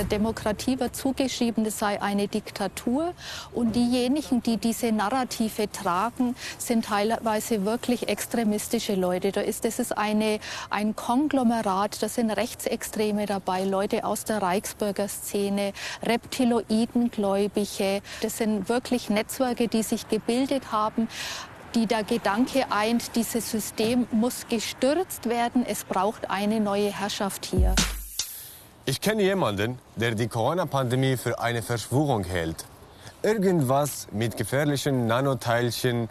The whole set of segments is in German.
der Demokratie wird zugeschrieben, es sei eine Diktatur. Und diejenigen, die diese Narrative tragen, sind teilweise wirklich extremistische Leute. Da ist, das ist eine, ein Konglomerat, da sind Rechtsextreme dabei, Leute aus der Reichsbürgerszene, Reptiloidengläubige. Das sind wirklich Netzwerke, die sich gebildet haben die der Gedanke eint, dieses System muss gestürzt werden, es braucht eine neue Herrschaft hier. Ich kenne jemanden, der die Corona-Pandemie für eine Verschwörung hält. Irgendwas mit gefährlichen Nanoteilchen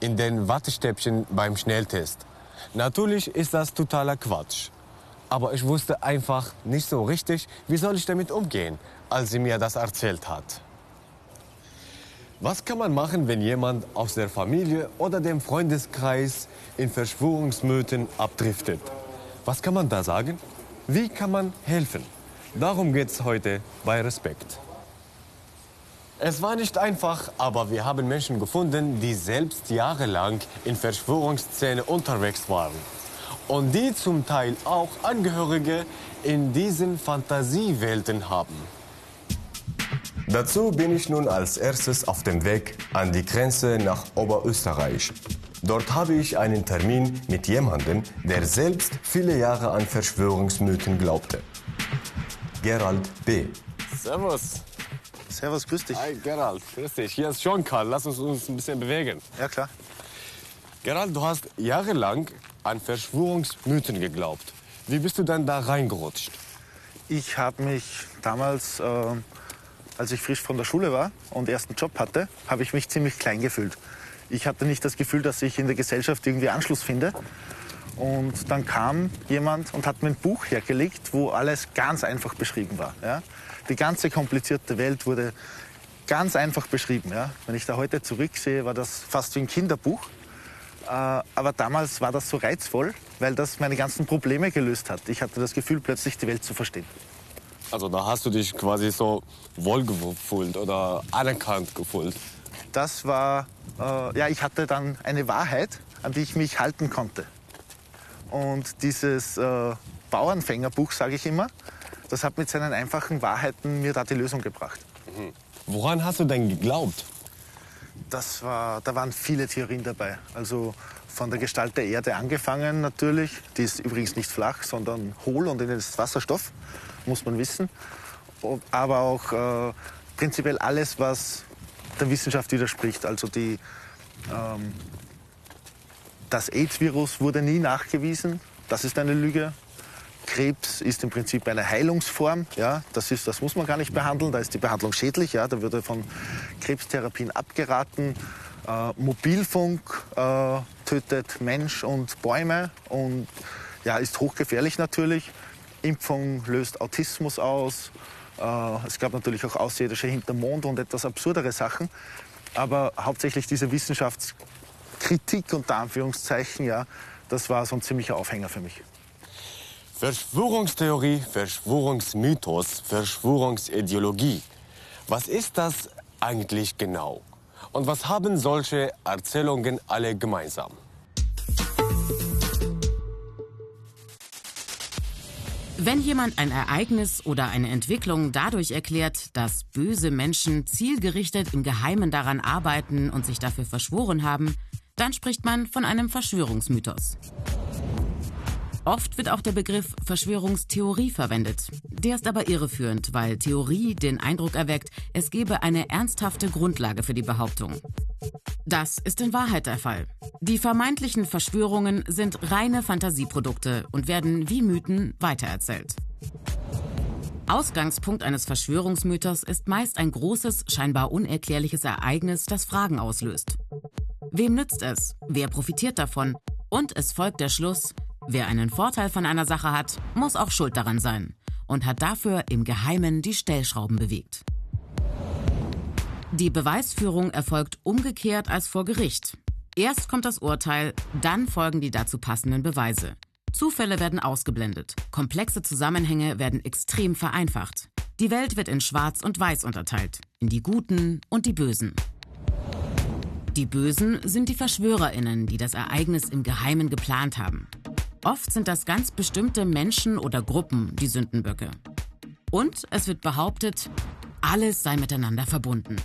in den Wattestäbchen beim Schnelltest. Natürlich ist das totaler Quatsch. Aber ich wusste einfach nicht so richtig, wie soll ich damit umgehen, als sie mir das erzählt hat. Was kann man machen, wenn jemand aus der Familie oder dem Freundeskreis in Verschwörungsmythen abdriftet? Was kann man da sagen? Wie kann man helfen? Darum geht es heute bei Respekt. Es war nicht einfach, aber wir haben Menschen gefunden, die selbst jahrelang in Verschwörungsszene unterwegs waren. Und die zum Teil auch Angehörige in diesen Fantasiewelten haben. Dazu bin ich nun als erstes auf dem Weg an die Grenze nach Oberösterreich. Dort habe ich einen Termin mit jemandem, der selbst viele Jahre an Verschwörungsmythen glaubte. Gerald B. Servus. Servus, grüß dich. Hi Gerald, grüß dich. Hier ist Jean Karl. Lass uns uns ein bisschen bewegen. Ja, klar. Gerald, du hast jahrelang an Verschwörungsmythen geglaubt. Wie bist du dann da reingerutscht? Ich habe mich damals äh, als ich frisch von der Schule war und ersten Job hatte, habe ich mich ziemlich klein gefühlt. Ich hatte nicht das Gefühl, dass ich in der Gesellschaft irgendwie Anschluss finde. Und dann kam jemand und hat mir ein Buch hergelegt, wo alles ganz einfach beschrieben war. Ja? Die ganze komplizierte Welt wurde ganz einfach beschrieben. Ja? Wenn ich da heute zurücksehe, war das fast wie ein Kinderbuch. Äh, aber damals war das so reizvoll, weil das meine ganzen Probleme gelöst hat. Ich hatte das Gefühl, plötzlich die Welt zu verstehen. Also da hast du dich quasi so wohlgefühlt oder anerkannt gefühlt. Das war, äh, ja, ich hatte dann eine Wahrheit, an die ich mich halten konnte. Und dieses äh, Bauernfängerbuch, sage ich immer, das hat mit seinen einfachen Wahrheiten mir da die Lösung gebracht. Mhm. Woran hast du denn geglaubt? Das war, da waren viele Theorien dabei. Also von der Gestalt der Erde angefangen natürlich. Die ist übrigens nicht flach, sondern hohl und in ist Wasserstoff muss man wissen. Aber auch äh, prinzipiell alles, was der Wissenschaft widerspricht. Also die, ähm, das AIDS-Virus wurde nie nachgewiesen. Das ist eine Lüge. Krebs ist im Prinzip eine Heilungsform. Ja, das, ist, das muss man gar nicht behandeln. Da ist die Behandlung schädlich. Ja, da würde von Krebstherapien abgeraten. Äh, Mobilfunk äh, tötet Mensch und Bäume und ja, ist hochgefährlich natürlich. Impfung löst Autismus aus. Äh, es gab natürlich auch Außerirdische hinterm Mond und etwas absurdere Sachen. Aber hauptsächlich diese Wissenschaftskritik unter Anführungszeichen, ja, das war so ein ziemlicher Aufhänger für mich. Verschwörungstheorie, Verschwörungsmythos, Verschwörungsideologie. Was ist das eigentlich genau? Und was haben solche Erzählungen alle gemeinsam? Wenn jemand ein Ereignis oder eine Entwicklung dadurch erklärt, dass böse Menschen zielgerichtet im Geheimen daran arbeiten und sich dafür verschworen haben, dann spricht man von einem Verschwörungsmythos. Oft wird auch der Begriff Verschwörungstheorie verwendet. Der ist aber irreführend, weil Theorie den Eindruck erweckt, es gebe eine ernsthafte Grundlage für die Behauptung. Das ist in Wahrheit der Fall. Die vermeintlichen Verschwörungen sind reine Fantasieprodukte und werden wie Mythen weitererzählt. Ausgangspunkt eines Verschwörungsmythos ist meist ein großes, scheinbar unerklärliches Ereignis, das Fragen auslöst. Wem nützt es? Wer profitiert davon? Und es folgt der Schluss, Wer einen Vorteil von einer Sache hat, muss auch schuld daran sein und hat dafür im Geheimen die Stellschrauben bewegt. Die Beweisführung erfolgt umgekehrt als vor Gericht. Erst kommt das Urteil, dann folgen die dazu passenden Beweise. Zufälle werden ausgeblendet, komplexe Zusammenhänge werden extrem vereinfacht. Die Welt wird in Schwarz und Weiß unterteilt, in die Guten und die Bösen. Die Bösen sind die Verschwörerinnen, die das Ereignis im Geheimen geplant haben. Oft sind das ganz bestimmte Menschen oder Gruppen, die Sündenböcke. Und es wird behauptet, alles sei miteinander verbunden.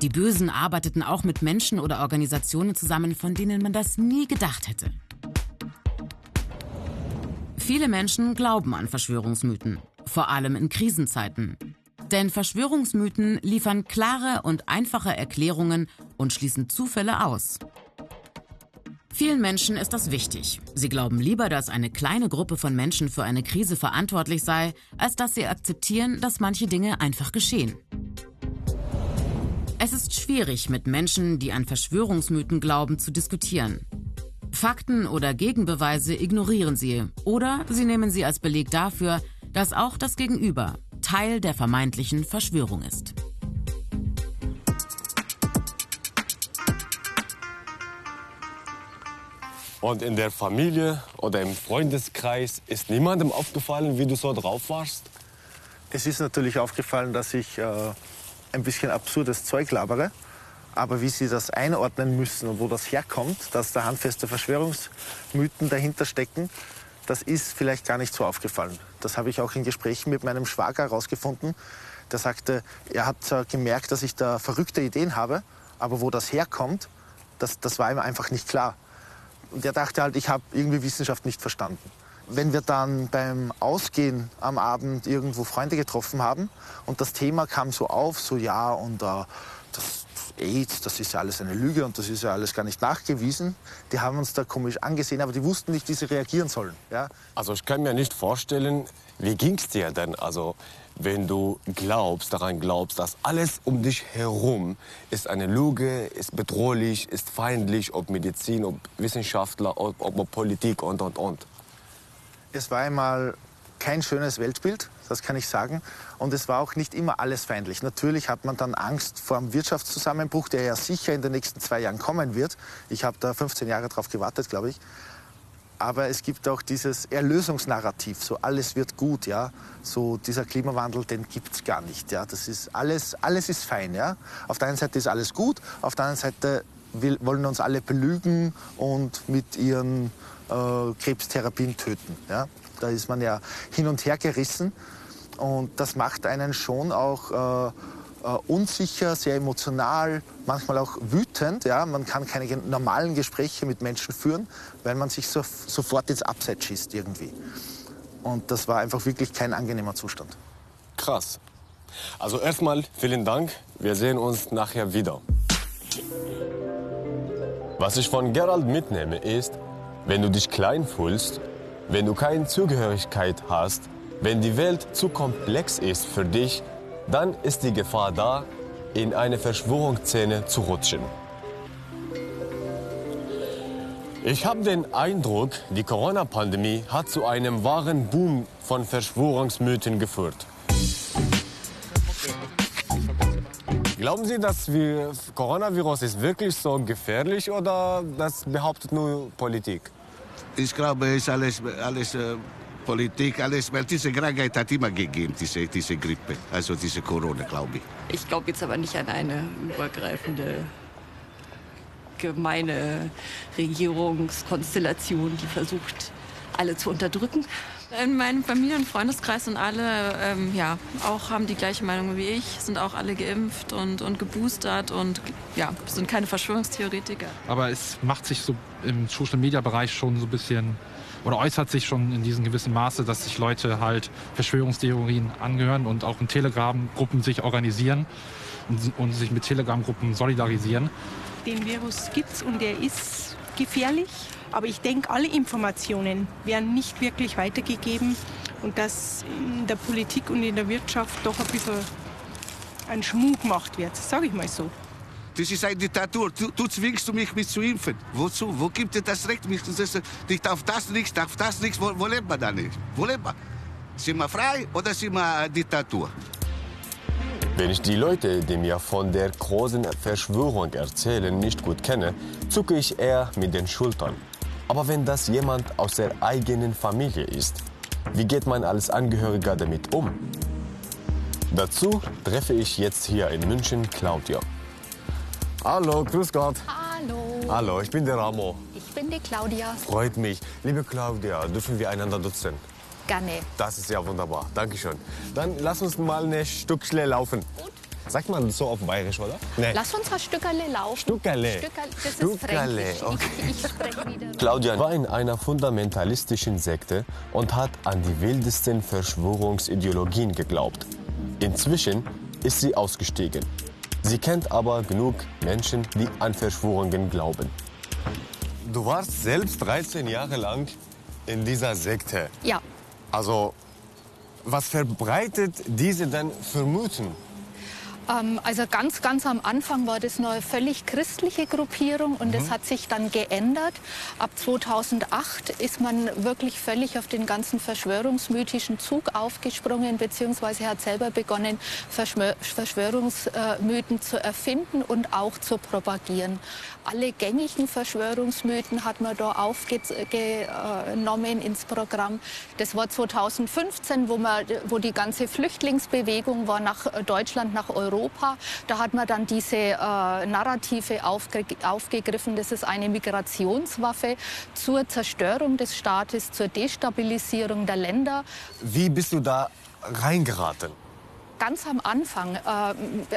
Die Bösen arbeiteten auch mit Menschen oder Organisationen zusammen, von denen man das nie gedacht hätte. Viele Menschen glauben an Verschwörungsmythen, vor allem in Krisenzeiten. Denn Verschwörungsmythen liefern klare und einfache Erklärungen und schließen Zufälle aus. Vielen Menschen ist das wichtig. Sie glauben lieber, dass eine kleine Gruppe von Menschen für eine Krise verantwortlich sei, als dass sie akzeptieren, dass manche Dinge einfach geschehen. Es ist schwierig, mit Menschen, die an Verschwörungsmythen glauben, zu diskutieren. Fakten oder Gegenbeweise ignorieren sie oder sie nehmen sie als Beleg dafür, dass auch das Gegenüber Teil der vermeintlichen Verschwörung ist. Und in der Familie oder im Freundeskreis ist niemandem aufgefallen, wie du so drauf warst? Es ist natürlich aufgefallen, dass ich äh, ein bisschen absurdes Zeug labere. Aber wie Sie das einordnen müssen und wo das herkommt, dass da handfeste Verschwörungsmythen dahinter stecken, das ist vielleicht gar nicht so aufgefallen. Das habe ich auch in Gesprächen mit meinem Schwager herausgefunden. Der sagte, er hat äh, gemerkt, dass ich da verrückte Ideen habe, aber wo das herkommt, das, das war ihm einfach nicht klar. Und er dachte halt, ich habe irgendwie Wissenschaft nicht verstanden. Wenn wir dann beim Ausgehen am Abend irgendwo Freunde getroffen haben und das Thema kam so auf, so ja, und äh, das AIDS, das ist ja alles eine Lüge und das ist ja alles gar nicht nachgewiesen. Die haben uns da komisch angesehen, aber die wussten nicht, wie sie reagieren sollen. Ja? Also ich kann mir nicht vorstellen, wie ging es dir denn? Also wenn du glaubst, daran glaubst, dass alles um dich herum ist eine Lüge, ist bedrohlich, ist feindlich, ob Medizin, ob Wissenschaftler, ob, ob Politik und, und, und. Es war einmal kein schönes Weltbild, das kann ich sagen. Und es war auch nicht immer alles feindlich. Natürlich hat man dann Angst vor dem Wirtschaftszusammenbruch, der ja sicher in den nächsten zwei Jahren kommen wird. Ich habe da 15 Jahre drauf gewartet, glaube ich. Aber es gibt auch dieses Erlösungsnarrativ, so alles wird gut, ja. So dieser Klimawandel, den gibt es gar nicht, ja. Das ist alles, alles ist fein, ja. Auf der einen Seite ist alles gut, auf der anderen Seite will, wollen uns alle belügen und mit ihren äh, Krebstherapien töten, ja. Da ist man ja hin und her gerissen und das macht einen schon auch äh, unsicher, sehr emotional, manchmal auch wütend. Ja? Man kann keine normalen Gespräche mit Menschen führen, weil man sich so, sofort ins Abseits schießt irgendwie. Und das war einfach wirklich kein angenehmer Zustand. Krass. Also erstmal vielen Dank. Wir sehen uns nachher wieder. Was ich von Gerald mitnehme ist, wenn du dich klein fühlst, wenn du keine Zugehörigkeit hast, wenn die Welt zu komplex ist für dich, dann ist die Gefahr da, in eine Verschwörungsszene zu rutschen. Ich habe den Eindruck, die Corona-Pandemie hat zu einem wahren Boom von Verschwörungsmythen geführt. Glauben Sie, dass wir Coronavirus ist wirklich so gefährlich oder das behauptet nur Politik? Ich glaube, es ist alles, alles äh, Politik, alles, weil diese Krankheit hat immer gegeben, diese, diese Grippe, also diese Corona, glaube ich. Ich glaube jetzt aber nicht an eine übergreifende gemeine Regierungskonstellation, die versucht, alle zu unterdrücken. In meinem Familien- und Freundeskreis sind alle, ähm, ja, auch haben die gleiche Meinung wie ich, sind auch alle geimpft und, und geboostert und ja, sind keine Verschwörungstheoretiker. Aber es macht sich so im Social-Media-Bereich schon so ein bisschen oder äußert sich schon in diesem gewissen Maße, dass sich Leute halt Verschwörungstheorien angehören und auch in Telegram-Gruppen sich organisieren und, und sich mit Telegram-Gruppen solidarisieren. Den Virus gibt es und er ist gefährlich. Aber ich denke, alle Informationen werden nicht wirklich weitergegeben und dass in der Politik und in der Wirtschaft doch ein bisschen ein Schmuck gemacht wird, sage ich mal so. Das ist eine Diktatur. Du, du zwingst mich, mich zu impfen. Wozu? Wo gibt dir das Recht? Mich, das, ich darf das nicht, darf das nicht. Wo, wo lebt man da nicht? Wo lebt man? Sind wir frei oder sind wir eine Diktatur? Wenn ich die Leute, die mir von der großen Verschwörung erzählen, nicht gut kenne, zucke ich eher mit den Schultern. Aber wenn das jemand aus der eigenen Familie ist, wie geht man als Angehöriger damit um? Dazu treffe ich jetzt hier in München Claudia. Hallo, grüß Gott. Hallo. Hallo, ich bin der Ramo. Ich bin die Claudia. Freut mich. Liebe Claudia, dürfen wir einander duzen? Gerne. Das ist ja wunderbar. Dankeschön. Dann lass uns mal ein Stückchen laufen. Gut. Sagt man so auf Bayerisch, oder? Nee. Lass uns ein Stückerle laufen. Stückerle. Stückerle, das Stückerle, ist fränkisch. okay. Ich, ich spreche wieder. Claudia war in einer fundamentalistischen Sekte und hat an die wildesten Verschwörungsideologien geglaubt. Inzwischen ist sie ausgestiegen. Sie kennt aber genug Menschen, die an Verschwörungen glauben. Du warst selbst 13 Jahre lang in dieser Sekte. Ja, Also, was verbreitet diese denn für Mythen? Ähm, also ganz, ganz am Anfang war das eine völlig christliche Gruppierung und das hat sich dann geändert. Ab 2008 ist man wirklich völlig auf den ganzen verschwörungsmythischen Zug aufgesprungen, beziehungsweise hat selber begonnen, Verschwör Verschwörungsmythen zu erfinden und auch zu propagieren. Alle gängigen Verschwörungsmythen hat man da aufgenommen ins Programm. Das war 2015, wo, man, wo die ganze Flüchtlingsbewegung war nach Deutschland, nach Europa. Da hat man dann diese äh, Narrative aufge aufgegriffen. Das ist eine Migrationswaffe zur Zerstörung des Staates, zur Destabilisierung der Länder. Wie bist du da reingeraten? Ganz am Anfang äh,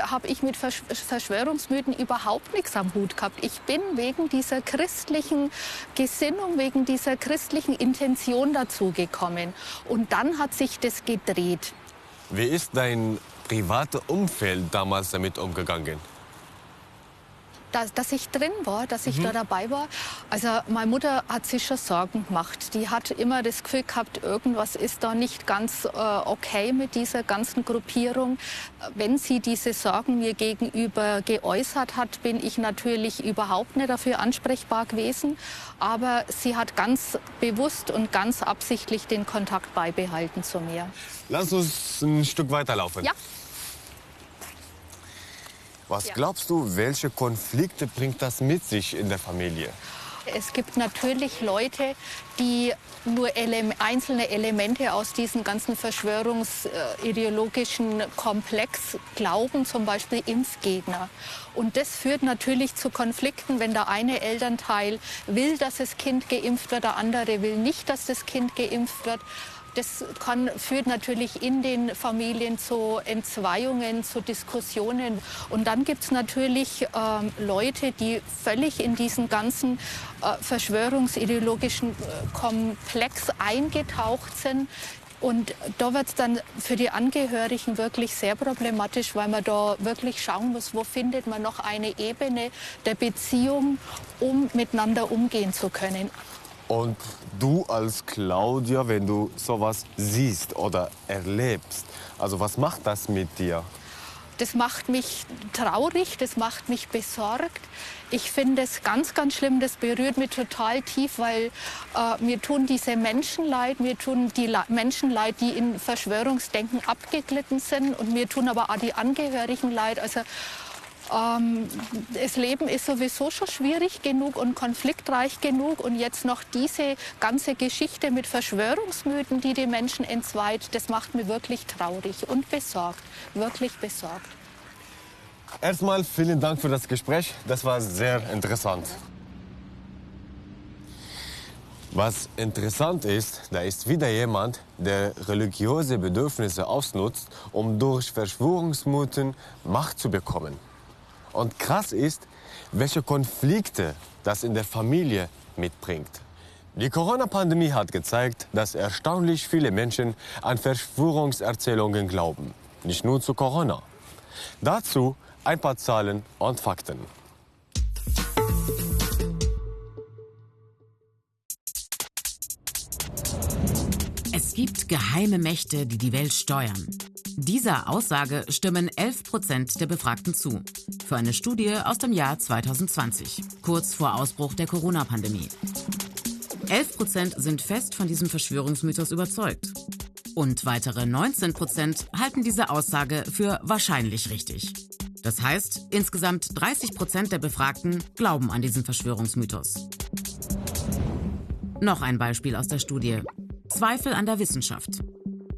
habe ich mit Versch Verschwörungsmythen überhaupt nichts am Hut gehabt. Ich bin wegen dieser christlichen Gesinnung, wegen dieser christlichen Intention dazugekommen. Und dann hat sich das gedreht. Wie ist dein privates Umfeld damals damit umgegangen? dass, dass ich drin war, dass ich da dabei war. Also meine Mutter hat sich schon Sorgen gemacht. Die hat immer das Gefühl gehabt, irgendwas ist da nicht ganz äh, okay mit dieser ganzen Gruppierung. Wenn sie diese Sorgen mir gegenüber geäußert hat, bin ich natürlich überhaupt nicht dafür ansprechbar gewesen. Aber sie hat ganz bewusst und ganz absichtlich den Kontakt beibehalten zu mir. Lass uns ein Stück weiterlaufen. Ja. Was Ja. glaubst du, welche Konflikte bringt das mit sich in der Familie? Es gibt natürlich Leute, die nur ele einzelne Elemente aus diesem ganzen verschwörungsideologischen Komplex glauben, zum Beispiel Impfgegner. Und das führt natürlich zu Konflikten, wenn der eine Elternteil will, dass das Kind geimpft wird, der andere will nicht, dass das Kind geimpft wird. Das kann, führt natürlich in den Familien zu Entzweiungen, zu Diskussionen. Und dann gibt es natürlich ähm, Leute, die völlig in diesen ganzen äh, verschwörungsideologischen äh, Komplex eingetaucht sind. Und da wird es dann für die Angehörigen wirklich sehr problematisch, weil man da wirklich schauen muss, wo findet man noch eine Ebene der Beziehung, um miteinander umgehen zu können. Und du als Claudia, wenn du sowas siehst oder erlebst, also was macht das mit dir? Das macht mich traurig, das macht mich besorgt. Ich finde es ganz, ganz schlimm, das berührt mich total tief, weil äh, mir tun diese Menschen leid, mir tun die La Menschen leid, die in Verschwörungsdenken abgeglitten sind und mir tun aber auch die Angehörigen leid. Also ähm, das Leben ist sowieso schon schwierig genug und konfliktreich genug und jetzt noch diese ganze Geschichte mit Verschwörungsmythen, die die Menschen entzweit, das macht mich wirklich traurig und besorgt, wirklich besorgt. Erstmal vielen Dank für das Gespräch. Das war sehr interessant. Was interessant ist, da ist wieder jemand, der religiöse Bedürfnisse ausnutzt, um durch Verschwörungsmythen Macht zu bekommen. Und krass ist, welche Konflikte das in der Familie mitbringt. Die Corona-Pandemie hat gezeigt, dass erstaunlich viele Menschen an Verschwörungserzählungen glauben. Nicht nur zu Corona. Dazu ein paar Zahlen und Fakten. Es gibt geheime Mächte, die die Welt steuern. Dieser Aussage stimmen 11 Prozent der Befragten zu. Für eine Studie aus dem Jahr 2020, kurz vor Ausbruch der Corona-Pandemie. 11 Prozent sind fest von diesem Verschwörungsmythos überzeugt. Und weitere 19 Prozent halten diese Aussage für wahrscheinlich richtig. Das heißt, insgesamt 30 Prozent der Befragten glauben an diesen Verschwörungsmythos. Noch ein Beispiel aus der Studie. Zweifel an der Wissenschaft.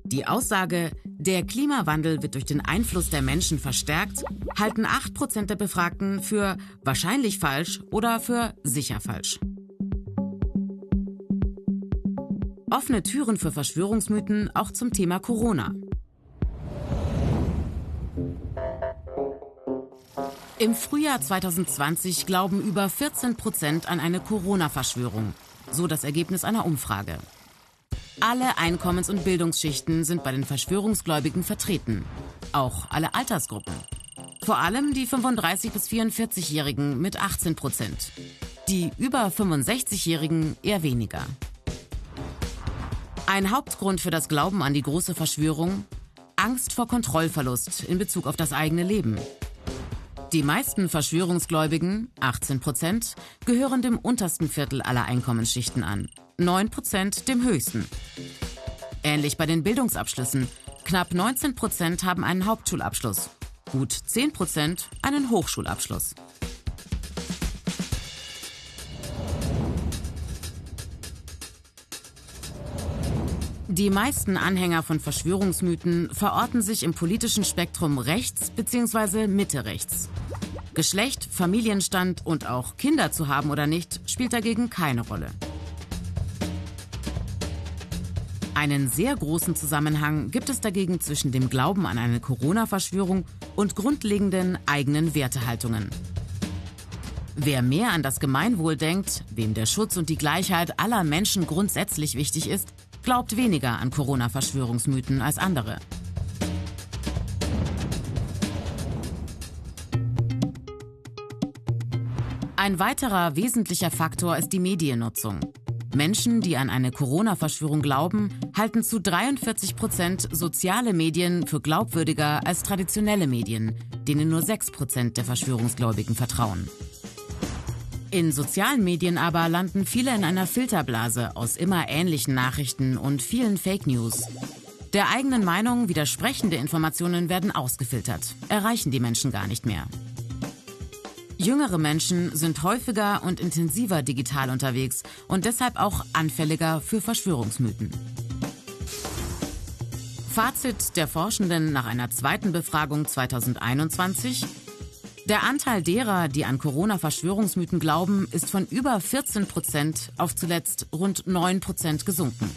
Die Aussage, der Klimawandel wird durch den Einfluss der Menschen verstärkt, halten 8% der Befragten für wahrscheinlich falsch oder für sicher falsch. Offene Türen für Verschwörungsmythen auch zum Thema Corona. Im Frühjahr 2020 glauben über 14 Prozent an eine Corona-Verschwörung, so das Ergebnis einer Umfrage. Alle Einkommens- und Bildungsschichten sind bei den Verschwörungsgläubigen vertreten, auch alle Altersgruppen. Vor allem die 35- bis 44-Jährigen mit 18 Prozent. Die über 65-Jährigen eher weniger. Ein Hauptgrund für das Glauben an die große Verschwörung? Angst vor Kontrollverlust in Bezug auf das eigene Leben. Die meisten Verschwörungsgläubigen, 18 Prozent, gehören dem untersten Viertel aller Einkommensschichten an, 9 Prozent dem höchsten. Ähnlich bei den Bildungsabschlüssen. Knapp 19 Prozent haben einen Hauptschulabschluss, gut 10 Prozent einen Hochschulabschluss. Die meisten Anhänger von Verschwörungsmythen verorten sich im politischen Spektrum rechts bzw. Mitte rechts. Geschlecht, Familienstand und auch Kinder zu haben oder nicht, spielt dagegen keine Rolle. Einen sehr großen Zusammenhang gibt es dagegen zwischen dem Glauben an eine Corona-Verschwörung und grundlegenden eigenen Wertehaltungen. Wer mehr an das Gemeinwohl denkt, wem der Schutz und die Gleichheit aller Menschen grundsätzlich wichtig ist, glaubt weniger an Corona-Verschwörungsmythen als andere. Ein weiterer wesentlicher Faktor ist die Mediennutzung. Menschen, die an eine Corona-Verschwörung glauben, halten zu 43 Prozent soziale Medien für glaubwürdiger als traditionelle Medien, denen nur 6 Prozent der Verschwörungsgläubigen vertrauen. In sozialen Medien aber landen viele in einer Filterblase aus immer ähnlichen Nachrichten und vielen Fake News. Der eigenen Meinung widersprechende Informationen werden ausgefiltert, erreichen die Menschen gar nicht mehr. Jüngere Menschen sind häufiger und intensiver digital unterwegs und deshalb auch anfälliger für Verschwörungsmythen. Fazit der Forschenden nach einer zweiten Befragung 2021 der Anteil derer, die an Corona-Verschwörungsmythen glauben, ist von über 14 Prozent auf zuletzt rund 9 Prozent gesunken.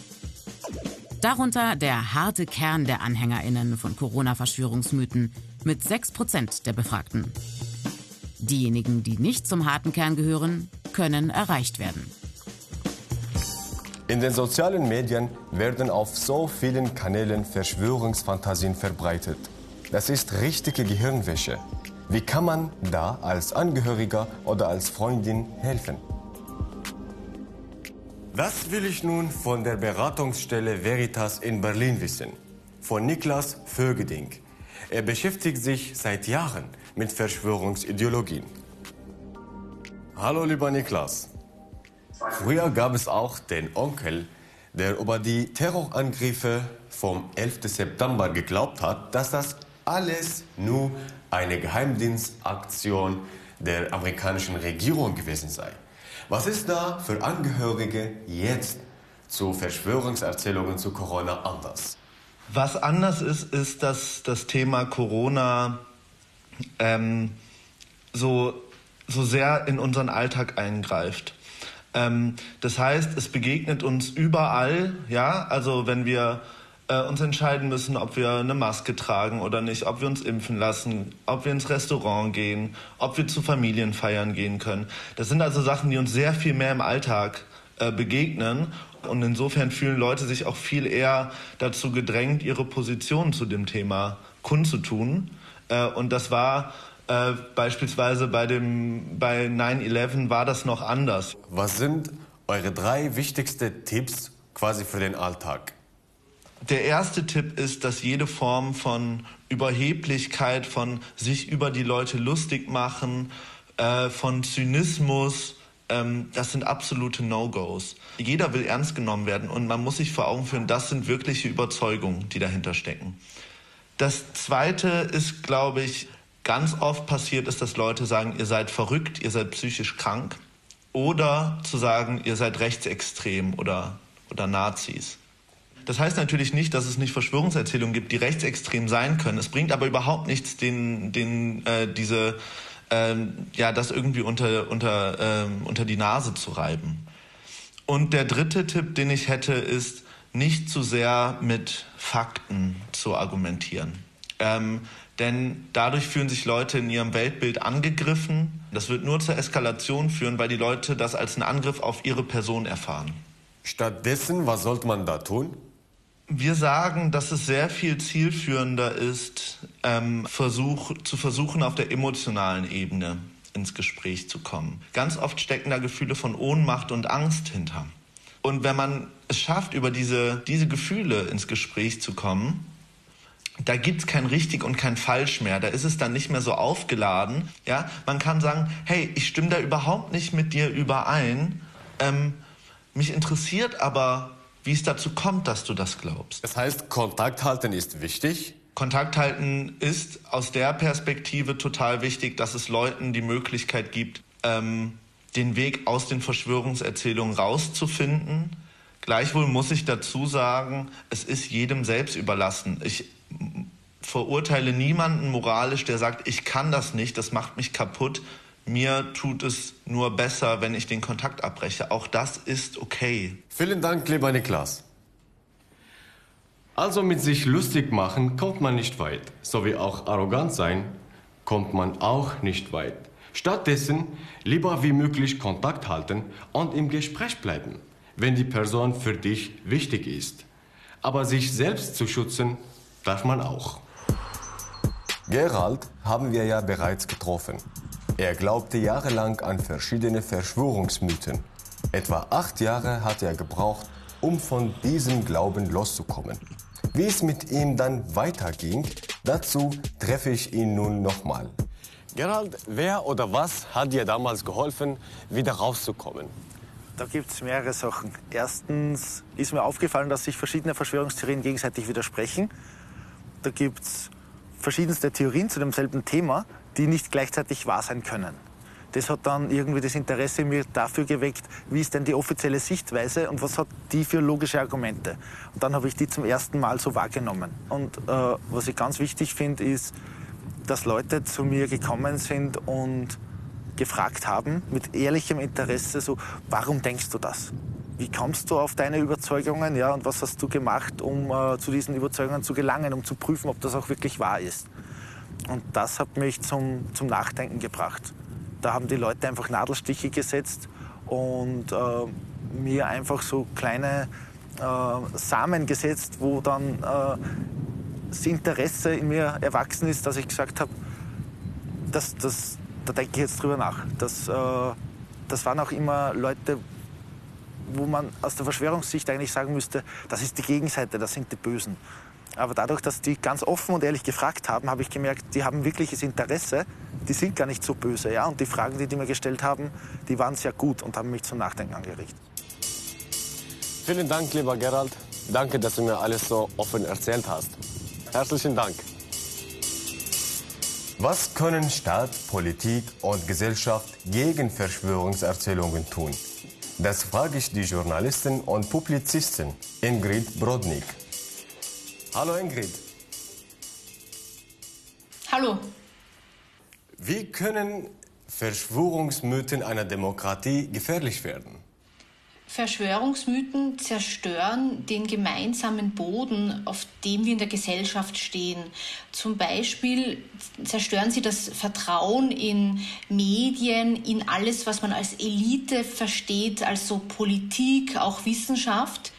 Darunter der harte Kern der AnhängerInnen von Corona-Verschwörungsmythen mit 6 Prozent der Befragten. Diejenigen, die nicht zum harten Kern gehören, können erreicht werden. In den sozialen Medien werden auf so vielen Kanälen Verschwörungsfantasien verbreitet. Das ist richtige Gehirnwäsche. Wie kann man da als Angehöriger oder als Freundin helfen? Was will ich nun von der Beratungsstelle Veritas in Berlin wissen? Von Niklas Vögeding. Er beschäftigt sich seit Jahren mit Verschwörungsideologien. Hallo lieber Niklas. Früher gab es auch den Onkel, der über die Terrorangriffe vom 11. September geglaubt hat, dass das alles nur eine Geheimdienstaktion der amerikanischen Regierung gewesen sei. Was ist da für Angehörige jetzt zu Verschwörungserzählungen zu Corona anders? Was anders ist, ist, dass das Thema Corona ähm, so, so sehr in unseren Alltag eingreift. Ähm, das heißt, es begegnet uns überall, ja, also wenn wir äh, uns entscheiden müssen, ob wir eine Maske tragen oder nicht, ob wir uns impfen lassen, ob wir ins Restaurant gehen, ob wir zu Familienfeiern gehen können. Das sind also Sachen, die uns sehr viel mehr im Alltag äh, begegnen. Und insofern fühlen Leute sich auch viel eher dazu gedrängt, ihre Position zu dem Thema kundzutun. Äh, und das war äh, beispielsweise bei, dem, bei 9-11 war das noch anders. Was sind eure drei wichtigsten Tipps quasi für den Alltag? Der erste Tipp ist, dass jede Form von Überheblichkeit, von sich über die Leute lustig machen, äh, von Zynismus, ähm, das sind absolute No-Gos. Jeder will ernst genommen werden und man muss sich vor Augen führen, das sind wirkliche Überzeugungen, die dahinter stecken. Das zweite ist, glaube ich, ganz oft passiert ist, dass Leute sagen, ihr seid verrückt, ihr seid psychisch krank. Oder zu sagen, ihr seid rechtsextrem oder, oder Nazis. Das heißt natürlich nicht, dass es nicht Verschwörungserzählungen gibt, die rechtsextrem sein können. Es bringt aber überhaupt nichts, den, den, äh, diese, ähm, ja, das irgendwie unter, unter, ähm, unter die Nase zu reiben. Und der dritte Tipp, den ich hätte, ist, nicht zu sehr mit Fakten zu argumentieren. Ähm, denn dadurch fühlen sich Leute in ihrem Weltbild angegriffen. Das wird nur zur Eskalation führen, weil die Leute das als einen Angriff auf ihre Person erfahren. Stattdessen, was sollte man da tun? Wir sagen, dass es sehr viel zielführender ist, ähm, Versuch, zu versuchen, auf der emotionalen Ebene ins Gespräch zu kommen. Ganz oft stecken da Gefühle von Ohnmacht und Angst hinter. Und wenn man es schafft, über diese, diese Gefühle ins Gespräch zu kommen, da gibt es kein richtig und kein falsch mehr. Da ist es dann nicht mehr so aufgeladen. Ja, man kann sagen, hey, ich stimme da überhaupt nicht mit dir überein. Ähm, mich interessiert aber, wie es dazu kommt, dass du das glaubst. Das heißt, Kontakt halten ist wichtig. Kontakt halten ist aus der Perspektive total wichtig, dass es Leuten die Möglichkeit gibt, ähm, den Weg aus den Verschwörungserzählungen rauszufinden. Gleichwohl muss ich dazu sagen, es ist jedem selbst überlassen. Ich verurteile niemanden moralisch, der sagt, ich kann das nicht, das macht mich kaputt. Mir tut es nur besser, wenn ich den Kontakt abbreche. Auch das ist okay. Vielen Dank, lieber Niklas. Also mit sich lustig machen kommt man nicht weit, so wie auch arrogant sein kommt man auch nicht weit. Stattdessen lieber wie möglich Kontakt halten und im Gespräch bleiben, wenn die Person für dich wichtig ist. Aber sich selbst zu schützen darf man auch. Gerald haben wir ja bereits getroffen. Er glaubte jahrelang an verschiedene Verschwörungsmythen. Etwa acht Jahre hat er gebraucht, um von diesem Glauben loszukommen. Wie es mit ihm dann weiterging, dazu treffe ich ihn nun nochmal. Gerald, wer oder was hat dir damals geholfen, wieder rauszukommen? Da gibt es mehrere Sachen. Erstens ist mir aufgefallen, dass sich verschiedene Verschwörungstheorien gegenseitig widersprechen. Da gibt es verschiedenste Theorien zu demselben Thema, die nicht gleichzeitig wahr sein können. Das hat dann irgendwie das Interesse in mir dafür geweckt, wie ist denn die offizielle Sichtweise und was hat die für logische Argumente. Und dann habe ich die zum ersten Mal so wahrgenommen. Und äh, was ich ganz wichtig finde, ist, dass Leute zu mir gekommen sind und gefragt haben, mit ehrlichem Interesse, so, warum denkst du das? Wie kommst du auf deine Überzeugungen? Ja, und was hast du gemacht, um äh, zu diesen Überzeugungen zu gelangen, um zu prüfen, ob das auch wirklich wahr ist? Und das hat mich zum, zum Nachdenken gebracht. Da haben die Leute einfach Nadelstiche gesetzt und äh, mir einfach so kleine äh, Samen gesetzt, wo dann äh, das Interesse in mir erwachsen ist, dass ich gesagt habe, das, das, da denke ich jetzt drüber nach. Das, äh, das waren auch immer Leute, wo man aus der Verschwörungssicht eigentlich sagen müsste, das ist die Gegenseite, das sind die Bösen. Aber dadurch, dass die ganz offen und ehrlich gefragt haben, habe ich gemerkt, die haben wirkliches Interesse, die sind gar nicht so böse. Ja? Und die Fragen, die die mir gestellt haben, die waren sehr gut und haben mich zum Nachdenken angeregt. Vielen Dank, lieber Gerald. Danke, dass du mir alles so offen erzählt hast. Herzlichen Dank. Was können Staat, Politik und Gesellschaft gegen Verschwörungserzählungen tun? Das frage ich die Journalistin und Publizistin Ingrid Brodnik. Hallo Ingrid. Hallo. Wie können Verschwörungsmythen einer Demokratie gefährlich werden? Verschwörungsmythen zerstören den gemeinsamen Boden, auf dem wir in der Gesellschaft stehen. Zum Beispiel zerstören sie das Vertrauen in Medien, in alles, was man als Elite versteht, also Politik, auch Wissenschaft.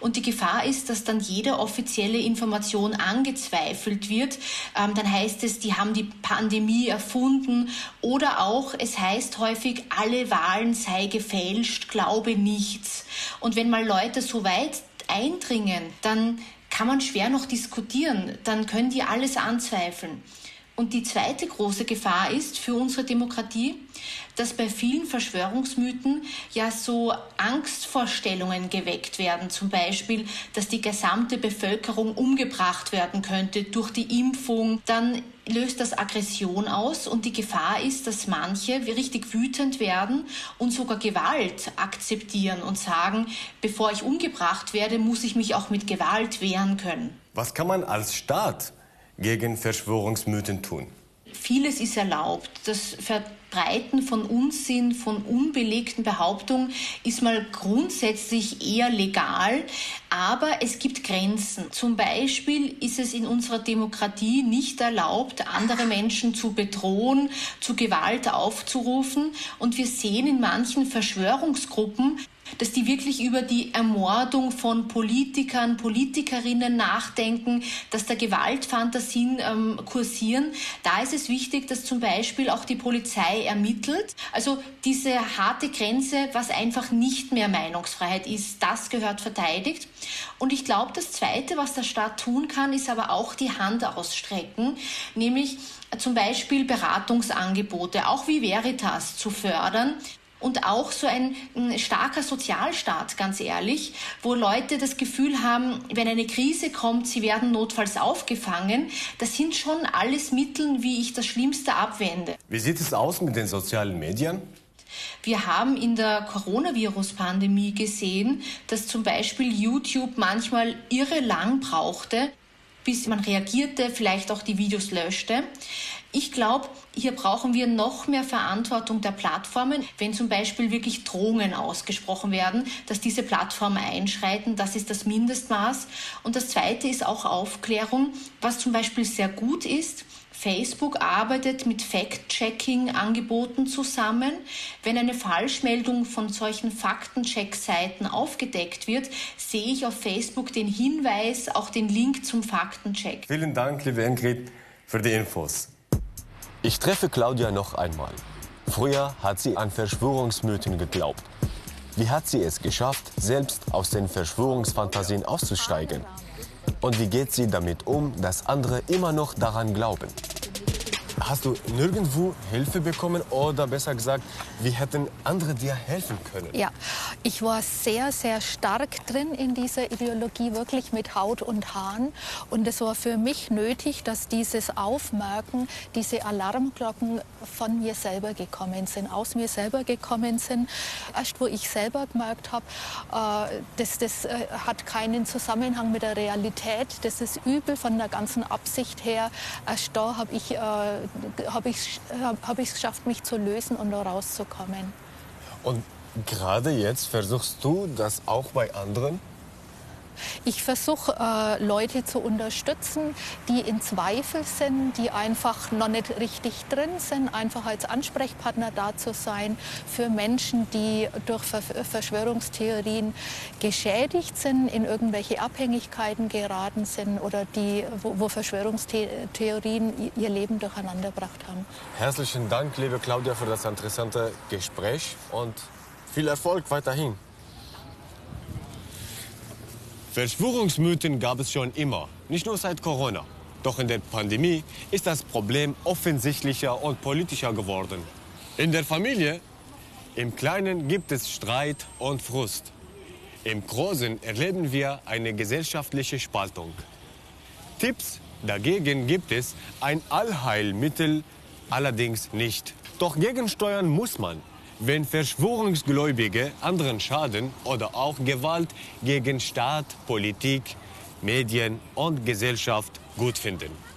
Und die Gefahr ist, dass dann jede offizielle Information angezweifelt wird. Ähm, dann heißt es, die haben die Pandemie erfunden. Oder auch, es heißt häufig, alle Wahlen sei gefälscht, glaube nichts. Und wenn mal Leute so weit eindringen, dann kann man schwer noch diskutieren. Dann können die alles anzweifeln. Und die zweite große Gefahr ist für unsere Demokratie, dass bei vielen Verschwörungsmythen ja so Angstvorstellungen geweckt werden. Zum Beispiel, dass die gesamte Bevölkerung umgebracht werden könnte durch die Impfung. Dann löst das Aggression aus und die Gefahr ist, dass manche richtig wütend werden und sogar Gewalt akzeptieren und sagen, bevor ich umgebracht werde, muss ich mich auch mit Gewalt wehren können. Was kann man als Staat gegen Verschwörungsmythen tun? Vieles ist erlaubt. Das Verbreiten von Unsinn, von unbelegten Behauptungen ist mal grundsätzlich eher legal, aber es gibt Grenzen. Zum Beispiel ist es in unserer Demokratie nicht erlaubt, andere Menschen zu bedrohen, zu Gewalt aufzurufen. Und wir sehen in manchen Verschwörungsgruppen, dass die wirklich über die Ermordung von Politikern, Politikerinnen nachdenken, dass da Gewaltfantasien ähm, kursieren. Da ist es wichtig, dass zum Beispiel auch die Polizei ermittelt. Also diese harte Grenze, was einfach nicht mehr Meinungsfreiheit ist, das gehört verteidigt. Und ich glaube, das Zweite, was der Staat tun kann, ist aber auch die Hand ausstrecken, nämlich zum Beispiel Beratungsangebote, auch wie Veritas zu fördern, und auch so ein, ein, starker Sozialstaat, ganz ehrlich, wo Leute das Gefühl haben, wenn eine Krise kommt, sie werden notfalls aufgefangen. Das sind schon alles Mittel, wie ich das Schlimmste abwende. Wie sieht es aus mit den sozialen Medien? Wir haben in der Coronavirus-Pandemie gesehen, dass zum Beispiel YouTube manchmal irre lang brauchte, bis man reagierte, vielleicht auch die Videos löschte. Ich glaube, hier brauchen wir noch mehr Verantwortung der Plattformen, wenn zum Beispiel wirklich Drohungen ausgesprochen werden, dass diese Plattformen einschreiten. Das ist das Mindestmaß. Und das Zweite ist auch Aufklärung, was zum Beispiel sehr gut ist. Facebook arbeitet mit Fact-Checking-Angeboten zusammen. Wenn eine Falschmeldung von solchen Faktencheck-Seiten aufgedeckt wird, sehe ich auf Facebook den Hinweis, auch den Link zum Faktencheck. Vielen Dank, liebe Ingrid, für die Infos. Ich treffe Claudia noch einmal. Früher hat sie an Verschwörungsmythen geglaubt. Wie hat sie es geschafft, selbst aus den Verschwörungsfantasien auszusteigen? Und wie geht sie damit um, dass andere immer noch daran glauben? Hast du nirgendwo Hilfe bekommen oder besser gesagt, wie hätten andere dir helfen können? Ja, ich war sehr, sehr stark drin in dieser Ideologie, wirklich mit Haut und Haaren. Und es war für mich nötig, dass dieses Aufmerken, diese Alarmglocken von mir selber gekommen sind, aus mir selber gekommen sind. Erst wo ich selber gemerkt habe, äh, das, das äh, hat keinen Zusammenhang mit der Realität, das ist übel von der ganzen Absicht her. Erst da habe ich äh, habe ich hab es geschafft, mich zu lösen und da rauszukommen. Und gerade jetzt versuchst du das auch bei anderen? Ich versuche äh, Leute zu unterstützen, die in Zweifel sind, die einfach noch nicht richtig drin sind, einfach als Ansprechpartner da zu sein für Menschen, die durch Ver Verschwörungstheorien geschädigt sind, in irgendwelche Abhängigkeiten geraten sind oder die, wo, wo Verschwörungstheorien ihr Leben durcheinander gebracht haben. Herzlichen Dank, liebe Claudia, für das interessante Gespräch und viel Erfolg weiterhin. Verschwörungsmythen gab es schon immer, nicht nur seit Corona. Doch in der Pandemie ist das Problem offensichtlicher und politischer geworden. In der Familie, im Kleinen gibt es Streit und Frust. Im Großen erleben wir eine gesellschaftliche Spaltung. Tipps dagegen gibt es ein Allheilmittel allerdings nicht. Doch gegensteuern muss man wenn Verschwörungsgläubige anderen schaden oder auch Gewalt gegen Staat, Politik, Medien und Gesellschaft gut finden.